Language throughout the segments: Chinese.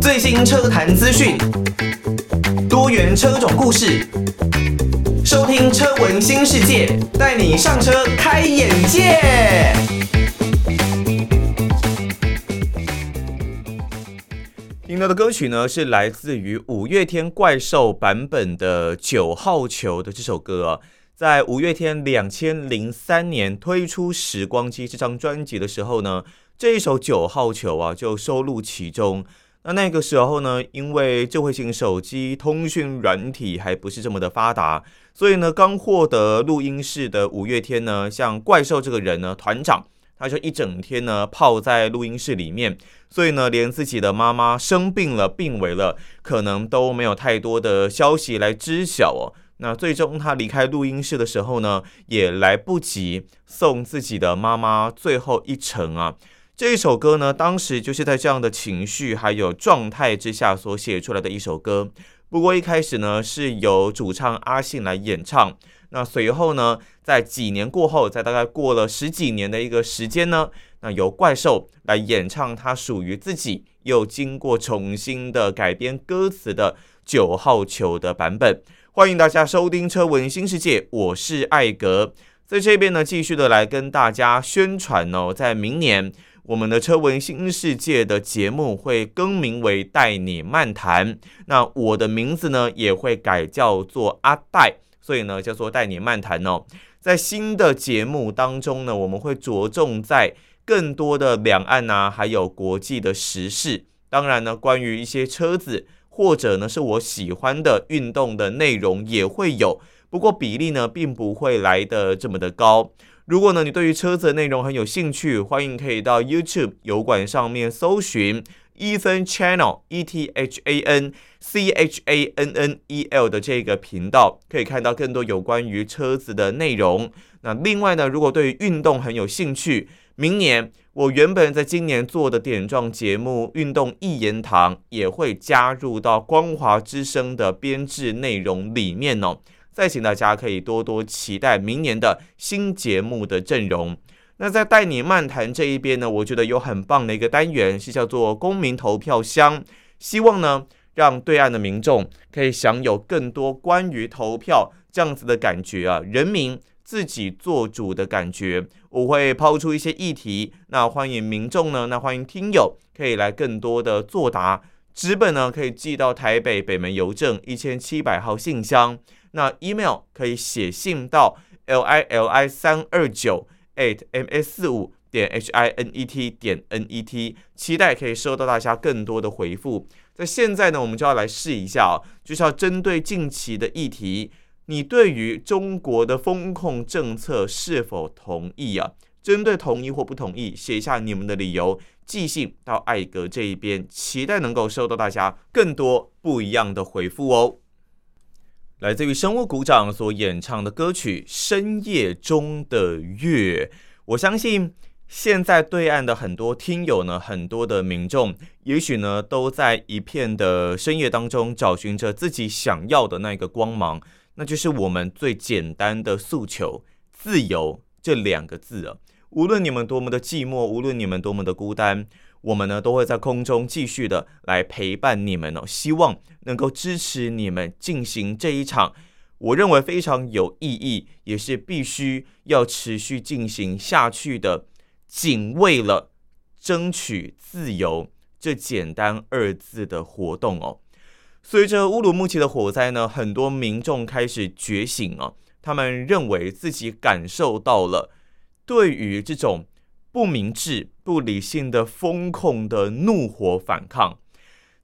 最新车坛资讯，多元车种故事，收听车闻新世界，带你上车开眼界。听到的歌曲呢，是来自于五月天怪兽版本的《九号球》的这首歌啊。在五月天两千零三年推出《时光机》这张专辑的时候呢，这一首《九号球》啊就收录其中。那那个时候呢，因为智慧型手机通讯软体还不是这么的发达，所以呢，刚获得录音室的五月天呢，像怪兽这个人呢，团长。他就一整天呢泡在录音室里面，所以呢，连自己的妈妈生病了、病危了，可能都没有太多的消息来知晓哦。那最终他离开录音室的时候呢，也来不及送自己的妈妈最后一程啊。这一首歌呢，当时就是在这样的情绪还有状态之下所写出来的一首歌。不过一开始呢，是由主唱阿信来演唱。那随后呢，在几年过后，在大概过了十几年的一个时间呢，那由怪兽来演唱他属于自己又经过重新的改编歌词的九号球的版本。欢迎大家收听车闻新世界，我是艾格，在这边呢继续的来跟大家宣传哦，在明年我们的车闻新世界的节目会更名为带你漫谈，那我的名字呢也会改叫做阿戴。所以呢，叫做带你漫谈哦。在新的节目当中呢，我们会着重在更多的两岸啊，还有国际的时事。当然呢，关于一些车子或者呢是我喜欢的运动的内容也会有，不过比例呢并不会来的这么的高。如果呢你对于车子的内容很有兴趣，欢迎可以到 YouTube 油管上面搜寻。Ethan Channel E T H A N C H A N N E L 的这个频道，可以看到更多有关于车子的内容。那另外呢，如果对于运动很有兴趣，明年我原本在今年做的点状节目《运动一言堂》也会加入到光华之声的编制内容里面哦。再请大家可以多多期待明年的新节目的阵容。那在带你漫谈这一边呢，我觉得有很棒的一个单元是叫做公民投票箱，希望呢让对岸的民众可以享有更多关于投票这样子的感觉啊，人民自己做主的感觉。我会抛出一些议题，那欢迎民众呢，那欢迎听友可以来更多的作答。纸本呢可以寄到台北北门邮政一千七百号信箱，那 email 可以写信到 l i l i 三二九。at ms 四五点 h i n e t 点 n e t，期待可以收到大家更多的回复。在现在呢，我们就要来试一下啊，就是要针对近期的议题，你对于中国的风控政策是否同意啊？针对同意或不同意，写下你们的理由，寄信到艾格这一边，期待能够收到大家更多不一样的回复哦。来自于生物股长所演唱的歌曲《深夜中的月》，我相信现在对岸的很多听友呢，很多的民众，也许呢都在一片的深夜当中找寻着自己想要的那个光芒，那就是我们最简单的诉求——自由这两个字啊！无论你们多么的寂寞，无论你们多么的孤单。我们呢都会在空中继续的来陪伴你们哦，希望能够支持你们进行这一场我认为非常有意义，也是必须要持续进行下去的，仅为了争取自由这简单二字的活动哦。随着乌鲁木齐的火灾呢，很多民众开始觉醒哦，他们认为自己感受到了对于这种。不明智、不理性的风控的怒火反抗，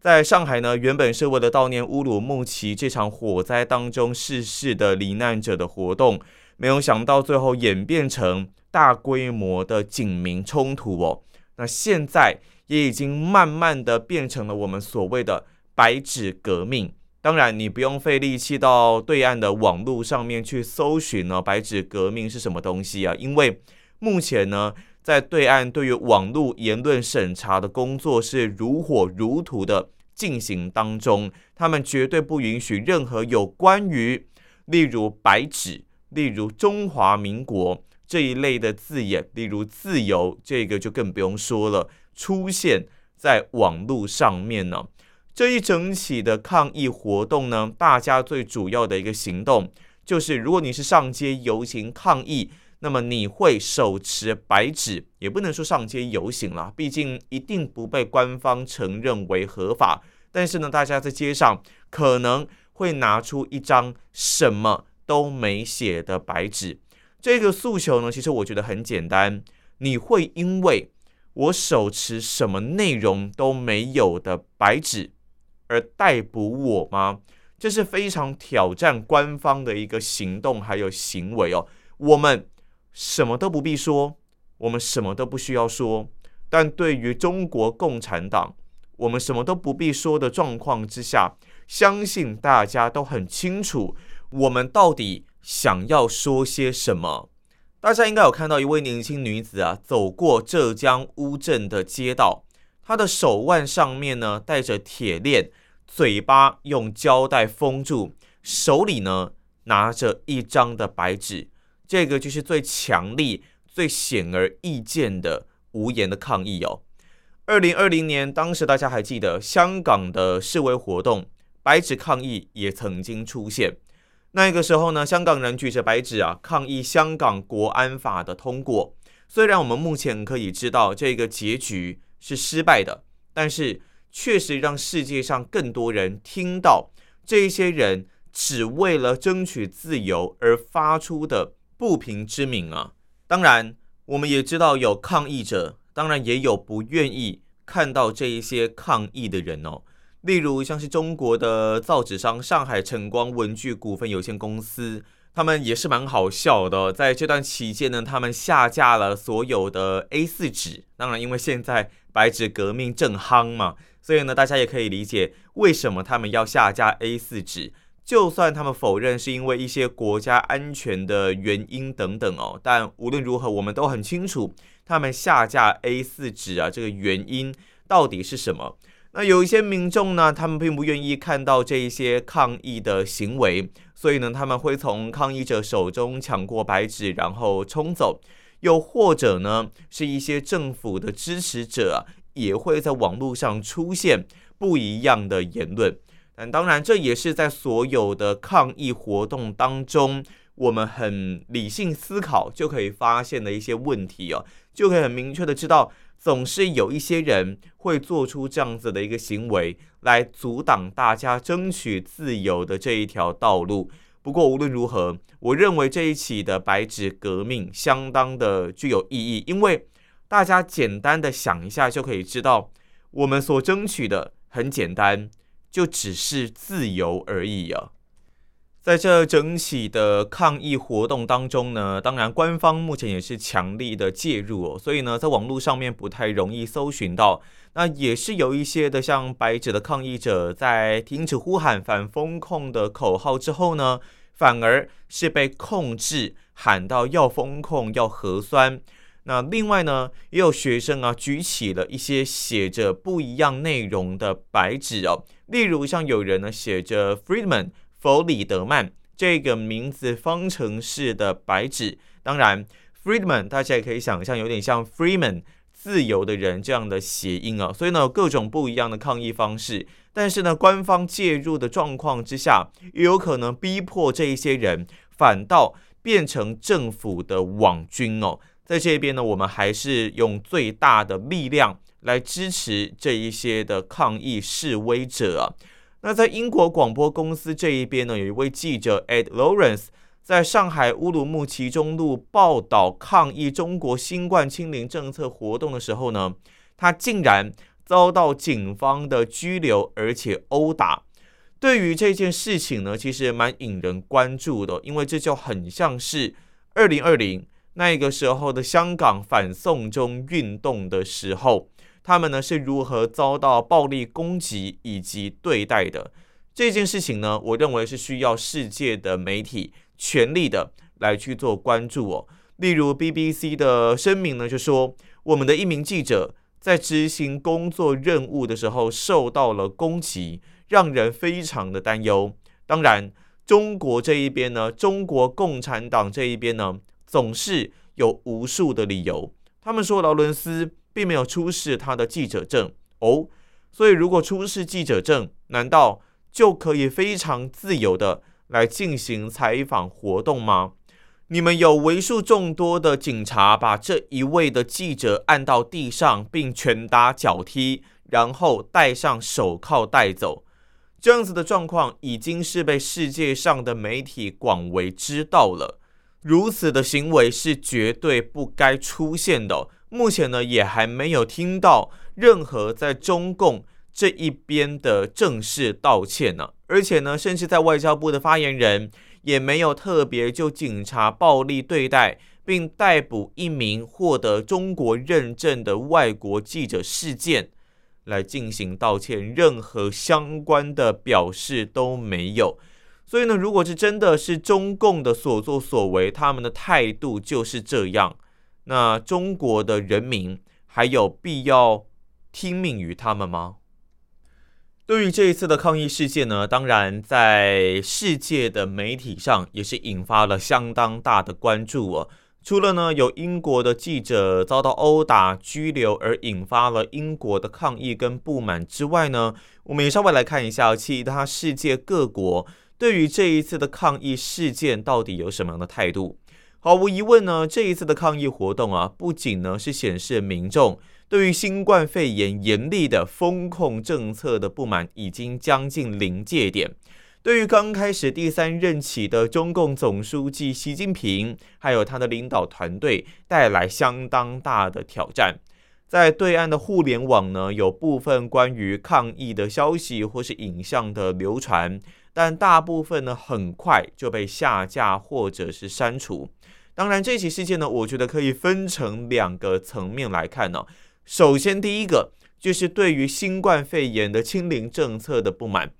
在上海呢，原本是为了悼念乌鲁木齐这场火灾当中逝世的罹难者的活动，没有想到最后演变成大规模的警民冲突哦。那现在也已经慢慢的变成了我们所谓的白纸革命。当然，你不用费力气到对岸的网络上面去搜寻呢，白纸革命是什么东西啊？因为目前呢。在对岸，对于网络言论审查的工作是如火如荼的进行当中，他们绝对不允许任何有关于例如白纸例如中华民国这一类的字眼，例如自由，这个就更不用说了，出现在网络上面呢。这一整起的抗议活动呢，大家最主要的一个行动就是，如果你是上街游行抗议，那么你会手持白纸，也不能说上街游行了，毕竟一定不被官方承认为合法。但是呢，大家在街上可能会拿出一张什么都没写的白纸。这个诉求呢，其实我觉得很简单，你会因为我手持什么内容都没有的白纸，而逮捕我吗？这是非常挑战官方的一个行动还有行为哦。我们什么都不必说，我们什么都不需要说。但对于中国共产党，我们什么都不必说的状况之下，相信大家都很清楚，我们到底想要说些什么。大家应该有看到一位年轻女子啊，走过浙江乌镇的街道。他的手腕上面呢带着铁链，嘴巴用胶带封住，手里呢拿着一张的白纸，这个就是最强力、最显而易见的无言的抗议哦。二零二零年，当时大家还记得香港的示威活动，白纸抗议也曾经出现。那个时候呢，香港人举着白纸啊，抗议香港国安法的通过。虽然我们目前可以知道这个结局。是失败的，但是确实让世界上更多人听到这一些人只为了争取自由而发出的不平之鸣啊！当然，我们也知道有抗议者，当然也有不愿意看到这一些抗议的人哦。例如，像是中国的造纸商上海晨光文具股份有限公司，他们也是蛮好笑的。在这段期间呢，他们下架了所有的 A4 纸。当然，因为现在白纸革命正夯嘛，所以呢，大家也可以理解为什么他们要下架 A4 纸。就算他们否认是因为一些国家安全的原因等等哦，但无论如何，我们都很清楚他们下架 A4 纸啊，这个原因到底是什么。那有一些民众呢，他们并不愿意看到这一些抗议的行为，所以呢，他们会从抗议者手中抢过白纸，然后冲走。又或者呢，是一些政府的支持者，也会在网络上出现不一样的言论。但当然，这也是在所有的抗议活动当中，我们很理性思考就可以发现的一些问题哦，就可以很明确的知道，总是有一些人会做出这样子的一个行为，来阻挡大家争取自由的这一条道路。不过无论如何，我认为这一起的白纸革命相当的具有意义，因为大家简单的想一下就可以知道，我们所争取的很简单，就只是自由而已啊。在这整起的抗议活动当中呢，当然官方目前也是强力的介入哦，所以呢，在网络上面不太容易搜寻到。那也是有一些的像白纸的抗议者，在停止呼喊反封控的口号之后呢，反而是被控制喊到要封控、要核酸。那另外呢，也有学生啊举起了一些写着不一样内容的白纸哦，例如像有人呢写着 “freedom”。弗里德曼这个名字方程式的白纸，当然，Freedman 大家也可以想象有点像 Freeman 自由的人这样的谐音啊，所以呢，各种不一样的抗议方式，但是呢，官方介入的状况之下，也有可能逼迫这一些人反倒变成政府的网军哦。在这边呢，我们还是用最大的力量来支持这一些的抗议示威者啊。那在英国广播公司这一边呢，有一位记者 Ed Lawrence 在上海乌鲁木齐中路报道抗议中国新冠清零政策活动的时候呢，他竟然遭到警方的拘留，而且殴打。对于这件事情呢，其实蛮引人关注的，因为这就很像是二零二零那个时候的香港反送中运动的时候。他们呢是如何遭到暴力攻击以及对待的？这件事情呢，我认为是需要世界的媒体全力的来去做关注哦。例如 BBC 的声明呢就说，我们的一名记者在执行工作任务的时候受到了攻击，让人非常的担忧。当然，中国这一边呢，中国共产党这一边呢，总是有无数的理由。他们说劳伦斯并没有出示他的记者证哦，所以如果出示记者证，难道就可以非常自由的来进行采访活动吗？你们有为数众多的警察把这一位的记者按到地上，并拳打脚踢，然后戴上手铐带走。这样子的状况已经是被世界上的媒体广为知道了。如此的行为是绝对不该出现的。目前呢，也还没有听到任何在中共这一边的正式道歉呢。而且呢，甚至在外交部的发言人。也没有特别就警察暴力对待并逮捕一名获得中国认证的外国记者事件来进行道歉，任何相关的表示都没有。所以呢，如果是真的是中共的所作所为，他们的态度就是这样，那中国的人民还有必要听命于他们吗？对于这一次的抗议事件呢，当然在世界的媒体上也是引发了相当大的关注哦。除了呢有英国的记者遭到殴打、拘留而引发了英国的抗议跟不满之外呢，我们也稍微来看一下其他世界各国对于这一次的抗议事件到底有什么样的态度。毫无疑问呢，这一次的抗议活动啊，不仅呢是显示民众。对于新冠肺炎严厉的封控政策的不满已经将近临界点，对于刚开始第三任期的中共总书记习近平，还有他的领导团队带来相当大的挑战。在对岸的互联网呢，有部分关于抗议的消息或是影像的流传，但大部分呢很快就被下架或者是删除。当然，这起事件呢，我觉得可以分成两个层面来看呢。首先，第一个就是对于新冠肺炎的清零政策的不满，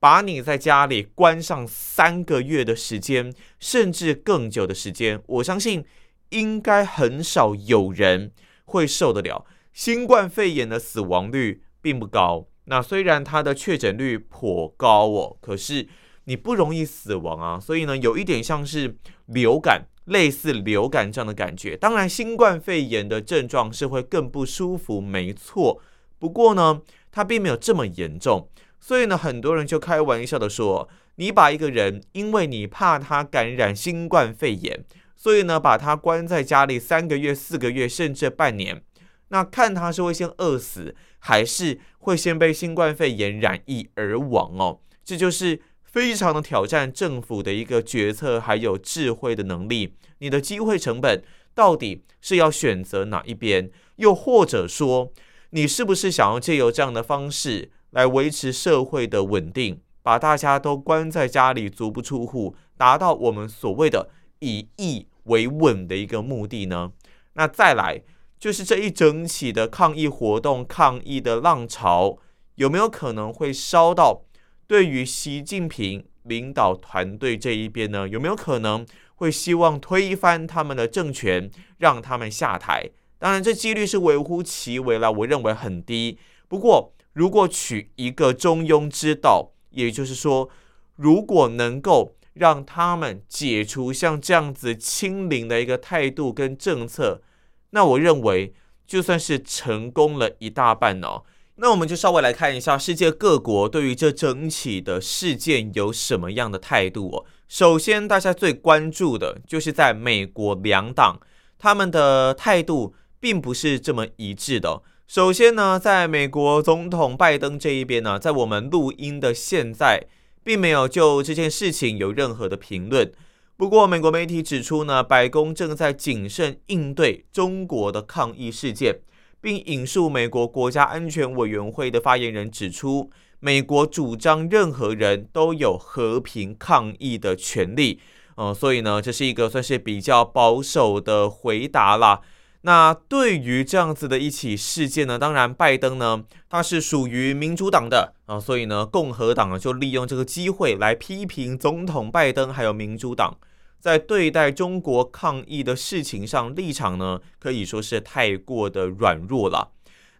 把你在家里关上三个月的时间，甚至更久的时间，我相信应该很少有人会受得了。新冠肺炎的死亡率并不高，那虽然它的确诊率颇高哦，可是你不容易死亡啊，所以呢，有一点像是流感。类似流感这样的感觉，当然新冠肺炎的症状是会更不舒服，没错。不过呢，它并没有这么严重，所以呢，很多人就开玩笑的说，你把一个人，因为你怕他感染新冠肺炎，所以呢，把他关在家里三个月、四个月，甚至半年，那看他是会先饿死，还是会先被新冠肺炎染疫而亡哦？这就是。非常的挑战政府的一个决策，还有智慧的能力。你的机会成本到底是要选择哪一边？又或者说，你是不是想要借由这样的方式来维持社会的稳定，把大家都关在家里足不出户，达到我们所谓的以疫为稳的一个目的呢？那再来就是这一整起的抗议活动、抗议的浪潮，有没有可能会烧到？对于习近平领导团队这一边呢，有没有可能会希望推翻他们的政权，让他们下台？当然，这几率是微乎其微了，我认为很低。不过，如果取一个中庸之道，也就是说，如果能够让他们解除像这样子清零的一个态度跟政策，那我认为就算是成功了一大半哦。那我们就稍微来看一下世界各国对于这整起的事件有什么样的态度哦。首先，大家最关注的就是在美国两党，他们的态度并不是这么一致的。首先呢，在美国总统拜登这一边呢，在我们录音的现在，并没有就这件事情有任何的评论。不过，美国媒体指出呢，白宫正在谨慎应对中国的抗议事件。并引述美国国家安全委员会的发言人指出，美国主张任何人都有和平抗议的权利。嗯、呃，所以呢，这是一个算是比较保守的回答啦。那对于这样子的一起事件呢，当然拜登呢，他是属于民主党的啊、所以呢，共和党呢就利用这个机会来批评总统拜登还有民主党。在对待中国抗议的事情上，立场呢可以说是太过的软弱了。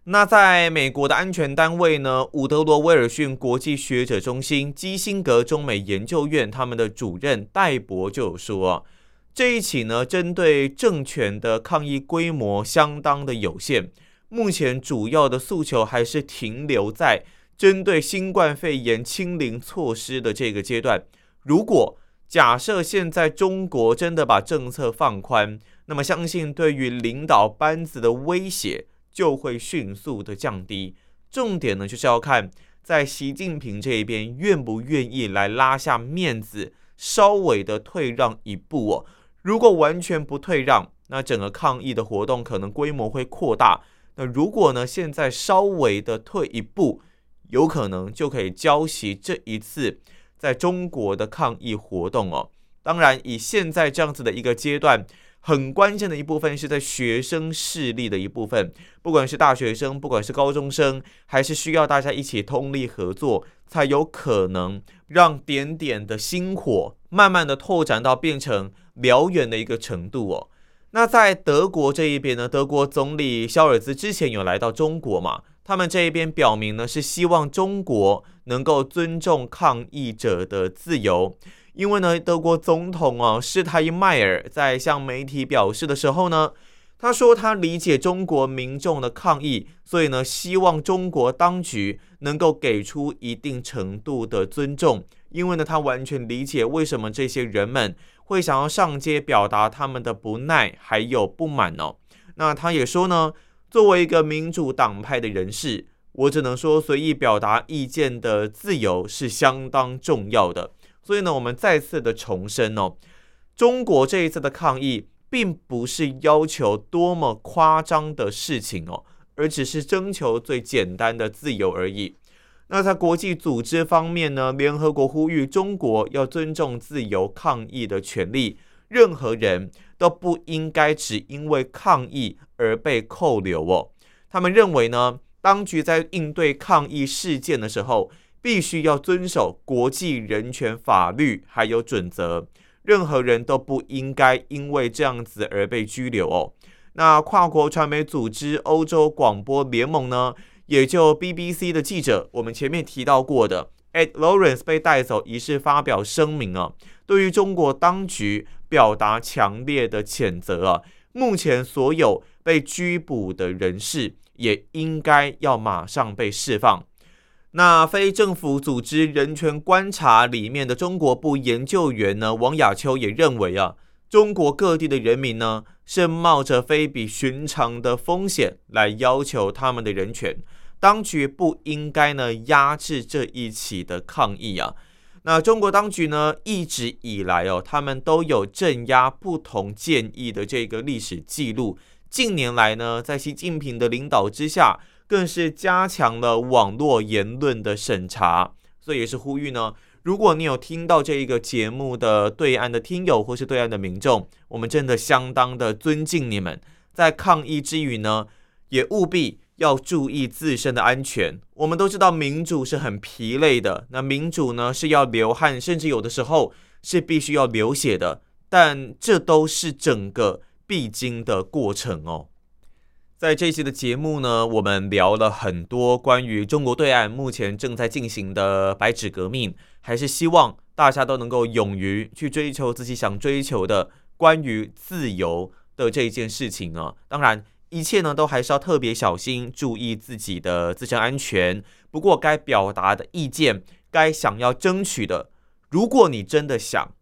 那在美国的安全单位呢，伍德罗威尔逊国际学者中心基辛格中美研究院他们的主任戴博就说，这一起呢，针对政权的抗议规模相当的有限，目前主要的诉求还是停留在针对新冠肺炎清零措施的这个阶段。如果假设现在中国真的把政策放宽，那么相信对于领导班子的威胁。就会迅速的降低。重点呢，就是要看在习近平这一边愿不愿意来拉下面子，稍微的退让一步哦。如果完全不退让，那整个抗议的活动可能规模会扩大。那如果呢，现在稍微的退一步，有可能就可以浇熄这一次在中国的抗议活动哦。当然，以现在这样子的一个阶段。很关键的一部分是在学生势力的一部分，不管是大学生，不管是高中生，还是需要大家一起通力合作，才有可能让点点的星火慢慢的拓展到变成燎原的一个程度哦。那在德国这一边呢，德国总理肖尔兹之前有来到中国嘛，他们这一边表明呢是希望中国能够尊重抗议者的自由。因为呢，德国总统啊施泰因迈尔在向媒体表示的时候呢，他说他理解中国民众的抗议，所以呢，希望中国当局能够给出一定程度的尊重。因为呢，他完全理解为什么这些人们会想要上街表达他们的不耐还有不满哦。那他也说呢，作为一个民主党派的人士，我只能说随意表达意见的自由是相当重要的。所以呢，我们再次的重申哦，中国这一次的抗议，并不是要求多么夸张的事情哦，而只是征求最简单的自由而已。那在国际组织方面呢，联合国呼吁中国要尊重自由抗议的权利，任何人都不应该只因为抗议而被扣留哦。他们认为呢，当局在应对抗议事件的时候，必须要遵守国际人权法律，还有准则。任何人都不应该因为这样子而被拘留哦。那跨国传媒组织欧洲广播联盟呢，也就 BBC 的记者，我们前面提到过的 Ed Lawrence 被带走一事发表声明啊，对于中国当局表达强烈的谴责啊。目前所有被拘捕的人士也应该要马上被释放。那非政府组织人权观察里面的中国部研究员呢，王亚秋也认为啊，中国各地的人民呢是冒着非比寻常的风险来要求他们的人权，当局不应该呢压制这一起的抗议啊。那中国当局呢一直以来哦，他们都有镇压不同建议的这个历史记录，近年来呢，在习近平的领导之下。更是加强了网络言论的审查，所以也是呼吁呢，如果你有听到这一个节目的对岸的听友或是对岸的民众，我们真的相当的尊敬你们，在抗议之余呢，也务必要注意自身的安全。我们都知道民主是很疲累的，那民主呢是要流汗，甚至有的时候是必须要流血的，但这都是整个必经的过程哦。在这一期的节目呢，我们聊了很多关于中国对岸目前正在进行的白纸革命，还是希望大家都能够勇于去追求自己想追求的关于自由的这一件事情啊。当然，一切呢都还是要特别小心，注意自己的自身安全。不过，该表达的意见，该想要争取的，如果你真的想，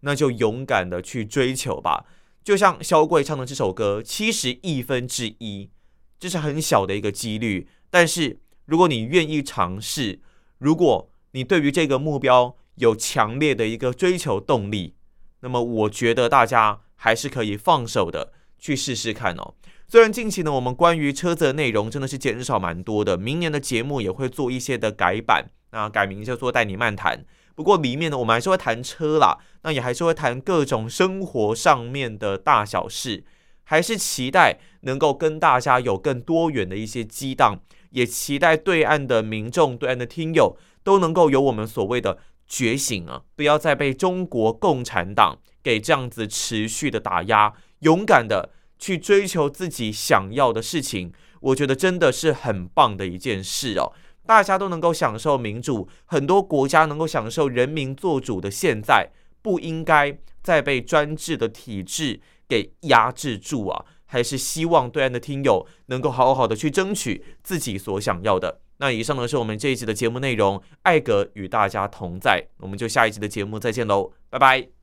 那就勇敢的去追求吧。就像肖贵唱的这首歌，七十亿分之一，这是很小的一个几率。但是如果你愿意尝试，如果你对于这个目标有强烈的一个追求动力，那么我觉得大家还是可以放手的去试试看哦。虽然近期呢，我们关于车子的内容真的是减少蛮多的，明年的节目也会做一些的改版，那改名叫做带你漫谈。不过里面呢，我们还是会谈车啦，那也还是会谈各种生活上面的大小事，还是期待能够跟大家有更多元的一些激荡，也期待对岸的民众、对岸的听友都能够有我们所谓的觉醒啊，不要再被中国共产党给这样子持续的打压，勇敢的去追求自己想要的事情。我觉得真的是很棒的一件事哦。大家都能够享受民主，很多国家能够享受人民做主的现在，不应该再被专制的体制给压制住啊！还是希望对岸的听友能够好好的去争取自己所想要的。那以上呢是我们这一集的节目内容，艾格与大家同在，我们就下一集的节目再见喽，拜拜。